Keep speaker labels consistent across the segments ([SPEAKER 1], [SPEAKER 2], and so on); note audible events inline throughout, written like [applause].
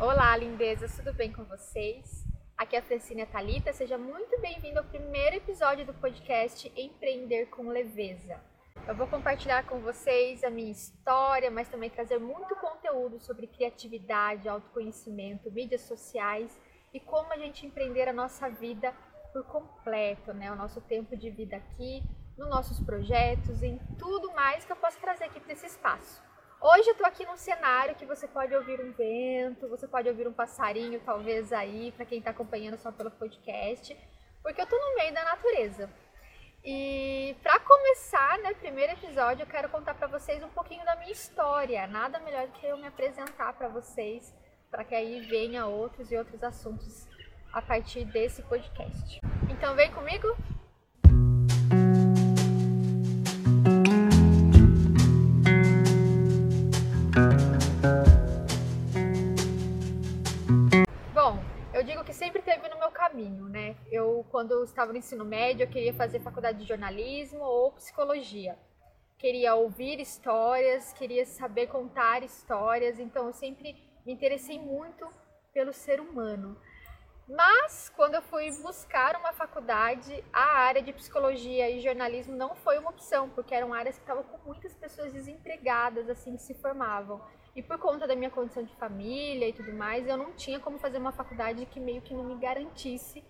[SPEAKER 1] Olá, lindezas, tudo bem com vocês? Aqui é a Francine Talita, seja muito bem-vindo ao primeiro episódio do podcast Empreender com Leveza. Eu vou compartilhar com vocês a minha história, mas também trazer muito conteúdo sobre criatividade, autoconhecimento, mídias sociais e como a gente empreender a nossa vida por completo, né? O nosso tempo de vida aqui, nos nossos projetos, em tudo mais que eu posso trazer aqui para esse espaço. Hoje eu tô aqui num cenário que você pode ouvir um vento, você pode ouvir um passarinho, talvez aí, para quem está acompanhando só pelo podcast, porque eu tô no meio da natureza. E para começar, né, primeiro episódio, eu quero contar para vocês um pouquinho da minha história. Nada melhor que eu me apresentar para vocês, para que aí venha outros e outros assuntos a partir desse podcast. Então vem comigo? Caminho, né? Eu, quando eu estava no ensino médio, eu queria fazer faculdade de jornalismo ou psicologia. Queria ouvir histórias, queria saber contar histórias, então eu sempre me interessei muito pelo ser humano. Mas, quando eu fui buscar uma faculdade, a área de psicologia e jornalismo não foi uma opção, porque eram áreas que estavam com muitas pessoas desempregadas, assim, que se formavam. E por conta da minha condição de família e tudo mais, eu não tinha como fazer uma faculdade que meio que não me garantisse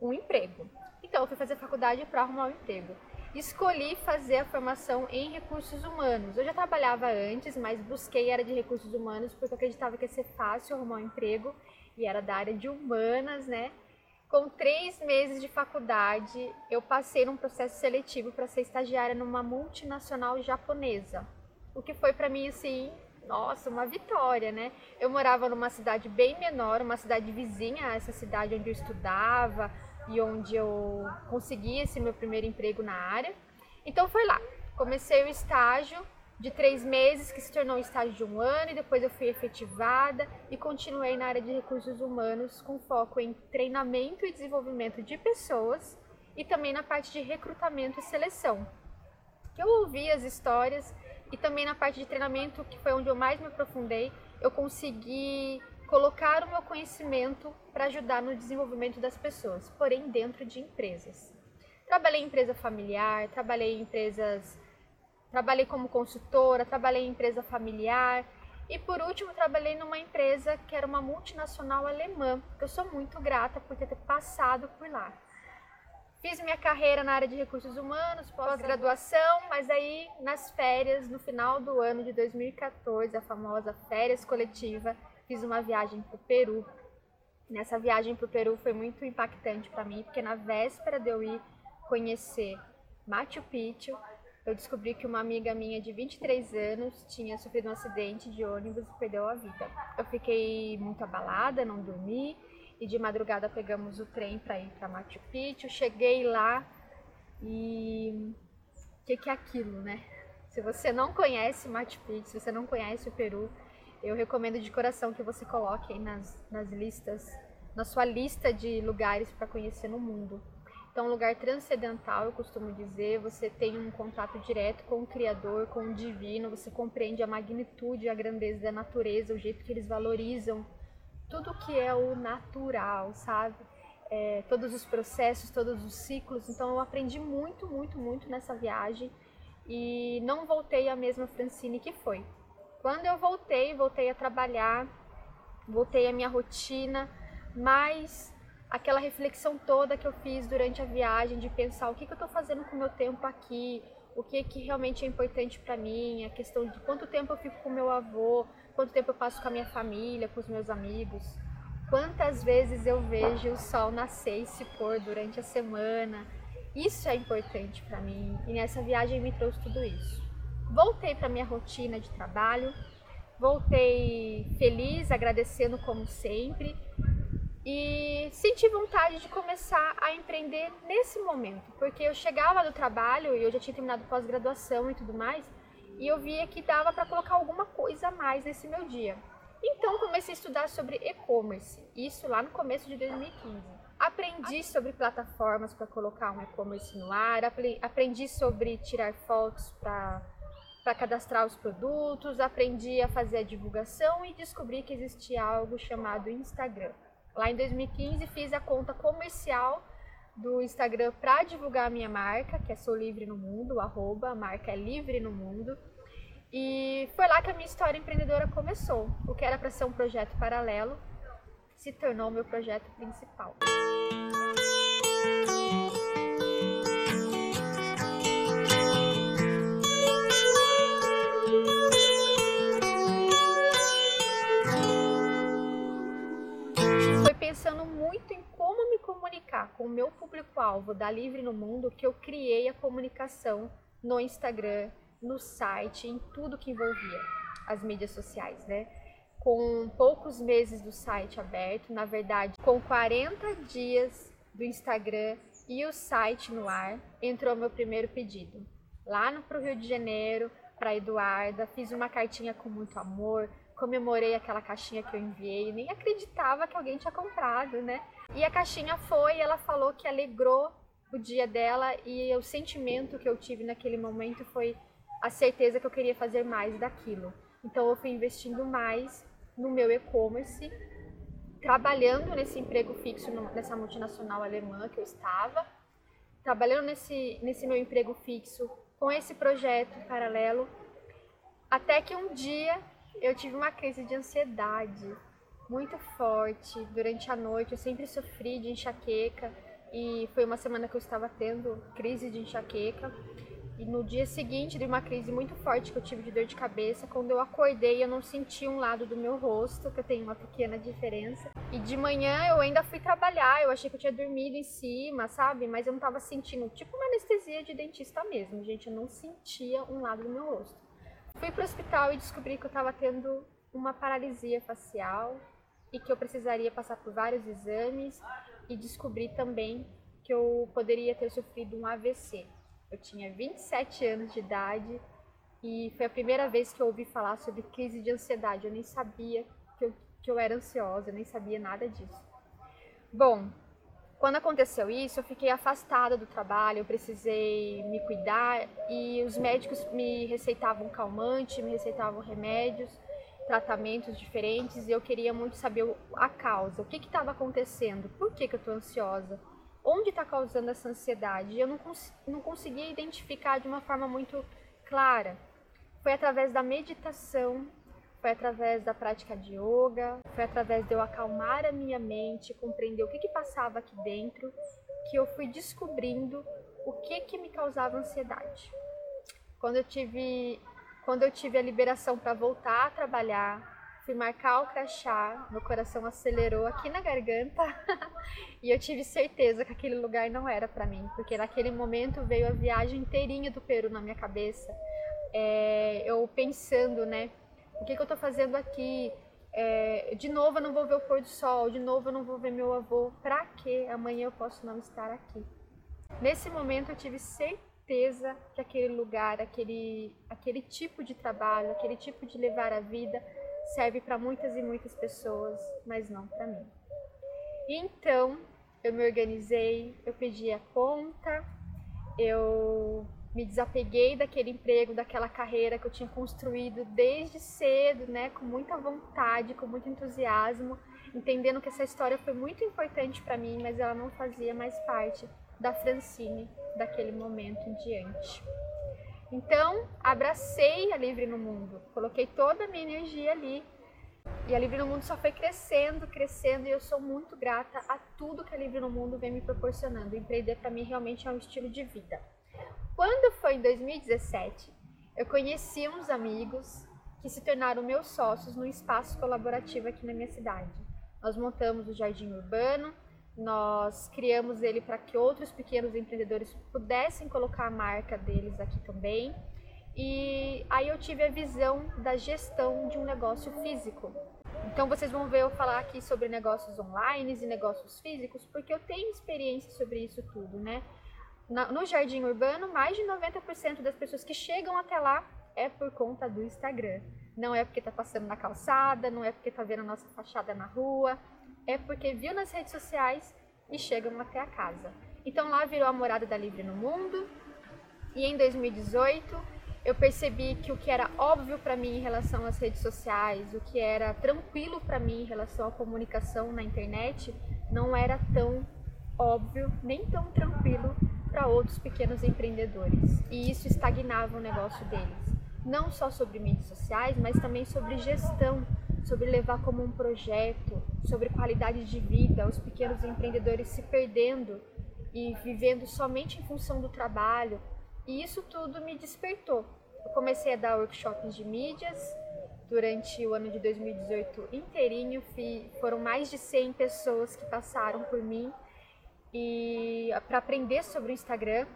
[SPEAKER 1] um emprego. Então, eu fui fazer faculdade para arrumar um emprego. Escolhi fazer a formação em recursos humanos. Eu já trabalhava antes, mas busquei a área de recursos humanos porque eu acreditava que ia ser fácil arrumar um emprego e era da área de humanas, né? Com três meses de faculdade, eu passei num processo seletivo para ser estagiária numa multinacional japonesa. O que foi para mim assim nossa, uma vitória, né? Eu morava numa cidade bem menor, uma cidade vizinha a essa cidade onde eu estudava e onde eu consegui esse meu primeiro emprego na área. Então foi lá. Comecei o estágio de três meses, que se tornou um estágio de um ano, e depois eu fui efetivada e continuei na área de recursos humanos com foco em treinamento e desenvolvimento de pessoas e também na parte de recrutamento e seleção. Eu ouvi as histórias e também na parte de treinamento, que foi onde eu mais me aprofundei, eu consegui colocar o meu conhecimento para ajudar no desenvolvimento das pessoas, porém dentro de empresas. Trabalhei em empresa familiar, trabalhei em empresas, trabalhei como consultora, trabalhei em empresa familiar e por último trabalhei numa empresa que era uma multinacional alemã, eu sou muito grata por ter passado por lá. Fiz minha carreira na área de recursos humanos, pós-graduação, mas aí nas férias, no final do ano de 2014, a famosa férias coletiva, fiz uma viagem para o Peru. Nessa viagem para o Peru foi muito impactante para mim, porque na véspera de eu ir conhecer Machu Picchu, eu descobri que uma amiga minha de 23 anos tinha sofrido um acidente de ônibus e perdeu a vida. Eu fiquei muito abalada, não dormi e de madrugada pegamos o trem para ir para Machu Picchu. Cheguei lá e o que, que é aquilo, né? Se você não conhece Machu Picchu, se você não conhece o Peru, eu recomendo de coração que você coloque aí nas, nas listas, na sua lista de lugares para conhecer no mundo. Então, lugar transcendental, eu costumo dizer, você tem um contato direto com o Criador, com o Divino, você compreende a magnitude a grandeza da natureza, o jeito que eles valorizam tudo que é o natural, sabe? É, todos os processos, todos os ciclos. Então eu aprendi muito, muito, muito nessa viagem e não voltei a mesma Francine que foi. Quando eu voltei, voltei a trabalhar, voltei à minha rotina, mas aquela reflexão toda que eu fiz durante a viagem de pensar o que, que eu estou fazendo com o meu tempo aqui, o que, que realmente é importante para mim, a questão de quanto tempo eu fico com meu avô, quanto tempo eu passo com a minha família, com os meus amigos, quantas vezes eu vejo o sol nascer e se pôr durante a semana. Isso é importante para mim e nessa viagem me trouxe tudo isso. Voltei para minha rotina de trabalho, voltei feliz, agradecendo como sempre e senti vontade de começar a empreender nesse momento, porque eu chegava do trabalho e eu já tinha terminado pós-graduação e tudo mais, e eu via que dava para colocar alguma coisa a mais nesse meu dia. Então comecei a estudar sobre e-commerce, isso lá no começo de 2015. Aprendi sobre plataformas para colocar um e-commerce no ar, aprendi sobre tirar fotos para para cadastrar os produtos, aprendi a fazer a divulgação e descobri que existia algo chamado Instagram. Lá em 2015 fiz a conta comercial do Instagram para divulgar a minha marca, que é Sou Livre no Mundo, arroba, a marca é Livre no Mundo. E foi lá que a minha história empreendedora começou. O que era para ser um projeto paralelo se tornou meu projeto principal. Com o meu público-alvo da Livre no Mundo que eu criei a comunicação no Instagram, no site, em tudo que envolvia as mídias sociais, né? Com poucos meses do site aberto, na verdade, com 40 dias do Instagram e o site no ar, entrou meu primeiro pedido. Lá no pro Rio de Janeiro, para Eduarda, fiz uma cartinha com muito amor, comemorei aquela caixinha que eu enviei, nem acreditava que alguém tinha comprado, né? E a caixinha foi, ela falou que alegrou o dia dela e o sentimento que eu tive naquele momento foi a certeza que eu queria fazer mais daquilo. Então eu fui investindo mais no meu e-commerce, trabalhando nesse emprego fixo nessa multinacional alemã que eu estava, trabalhando nesse, nesse meu emprego fixo com esse projeto paralelo, até que um dia eu tive uma crise de ansiedade muito forte durante a noite. Eu sempre sofri de enxaqueca e foi uma semana que eu estava tendo crise de enxaqueca. E no dia seguinte de uma crise muito forte que eu tive de dor de cabeça, quando eu acordei eu não senti um lado do meu rosto, que eu tenho uma pequena diferença. E de manhã eu ainda fui trabalhar, eu achei que eu tinha dormido em cima, sabe? Mas eu não tava sentindo, tipo uma anestesia de dentista mesmo, gente, eu não sentia um lado do meu rosto. Fui pro hospital e descobri que eu tava tendo uma paralisia facial e que eu precisaria passar por vários exames e descobri também que eu poderia ter sofrido um AVC. Eu tinha 27 anos de idade e foi a primeira vez que eu ouvi falar sobre crise de ansiedade. Eu nem sabia que eu, que eu era ansiosa, eu nem sabia nada disso. Bom, quando aconteceu isso, eu fiquei afastada do trabalho, eu precisei me cuidar e os médicos me receitavam calmante, me receitavam remédios, tratamentos diferentes e eu queria muito saber a causa, o que estava acontecendo, por que, que eu estou ansiosa onde está causando essa ansiedade. Eu não, cons não conseguia identificar de uma forma muito clara. Foi através da meditação, foi através da prática de yoga, foi através de eu acalmar a minha mente, compreender o que, que passava aqui dentro, que eu fui descobrindo o que, que me causava ansiedade. Quando eu tive, quando eu tive a liberação para voltar a trabalhar, fui marcar o crachá, meu coração acelerou aqui na garganta [laughs] e eu tive certeza que aquele lugar não era para mim, porque naquele momento veio a viagem inteirinha do Peru na minha cabeça, é, eu pensando, né, o que, que eu tô fazendo aqui? É, de novo eu não vou ver o pôr do sol, de novo eu não vou ver meu avô, pra que amanhã eu posso não estar aqui? Nesse momento eu tive certeza que aquele lugar, aquele, aquele tipo de trabalho, aquele tipo de levar a vida serve para muitas e muitas pessoas, mas não para mim. Então, eu me organizei, eu pedi a conta, eu me desapeguei daquele emprego, daquela carreira que eu tinha construído desde cedo, né, com muita vontade, com muito entusiasmo, entendendo que essa história foi muito importante para mim, mas ela não fazia mais parte da Francine daquele momento em diante. Então, abracei a Livre no Mundo, coloquei toda a minha energia ali. E a Livre no Mundo só foi crescendo, crescendo, e eu sou muito grata a tudo que a Livre no Mundo vem me proporcionando. Empreender para mim realmente é um estilo de vida. Quando foi em 2017, eu conheci uns amigos que se tornaram meus sócios no espaço colaborativo aqui na minha cidade. Nós montamos o Jardim Urbano, nós criamos ele para que outros pequenos empreendedores pudessem colocar a marca deles aqui também. E aí eu tive a visão da gestão de um negócio físico. Então vocês vão ver eu falar aqui sobre negócios online e negócios físicos, porque eu tenho experiência sobre isso tudo, né? No jardim urbano, mais de 90% das pessoas que chegam até lá é por conta do Instagram. Não é porque tá passando na calçada, não é porque tá vendo a nossa fachada na rua, é porque viu nas redes sociais e chegam até a casa. Então lá virou a morada da Livre no Mundo. E em 2018 eu percebi que o que era óbvio para mim em relação às redes sociais, o que era tranquilo para mim em relação à comunicação na internet, não era tão óbvio nem tão tranquilo para outros pequenos empreendedores. E isso estagnava o negócio deles. Não só sobre mídias sociais, mas também sobre gestão, sobre levar como um projeto, sobre qualidade de vida, os pequenos empreendedores se perdendo e vivendo somente em função do trabalho. E isso tudo me despertou. Eu comecei a dar workshops de mídias durante o ano de 2018 inteirinho. Foram mais de 100 pessoas que passaram por mim e para aprender sobre o Instagram.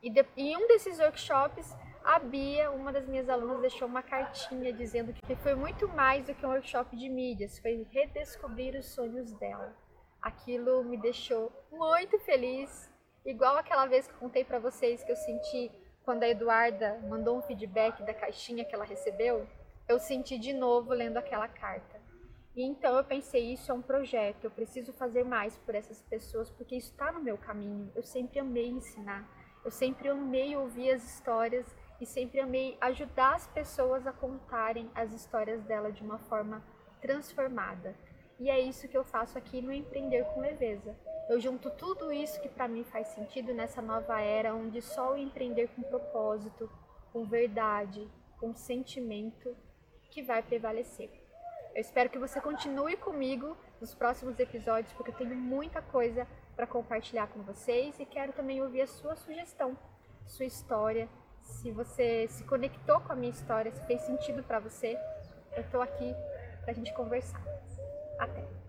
[SPEAKER 1] E de, em um desses workshops, a Bia, uma das minhas alunas, deixou uma cartinha dizendo que foi muito mais do que um workshop de mídias, foi redescobrir os sonhos dela. Aquilo me deixou muito feliz, igual aquela vez que contei para vocês que eu senti quando a Eduarda mandou um feedback da caixinha que ela recebeu, eu senti de novo lendo aquela carta. E então eu pensei, isso é um projeto, eu preciso fazer mais por essas pessoas, porque isso está no meu caminho. Eu sempre amei ensinar, eu sempre amei ouvir as histórias e sempre amei ajudar as pessoas a contarem as histórias dela de uma forma transformada. E é isso que eu faço aqui no Empreender com Leveza. Eu junto tudo isso que para mim faz sentido nessa nova era onde só o empreender com propósito, com verdade, com sentimento que vai prevalecer. Eu espero que você continue comigo nos próximos episódios, porque eu tenho muita coisa para compartilhar com vocês e quero também ouvir a sua sugestão, sua história. Se você se conectou com a minha história, se fez sentido para você, eu estou aqui para a gente conversar. Até!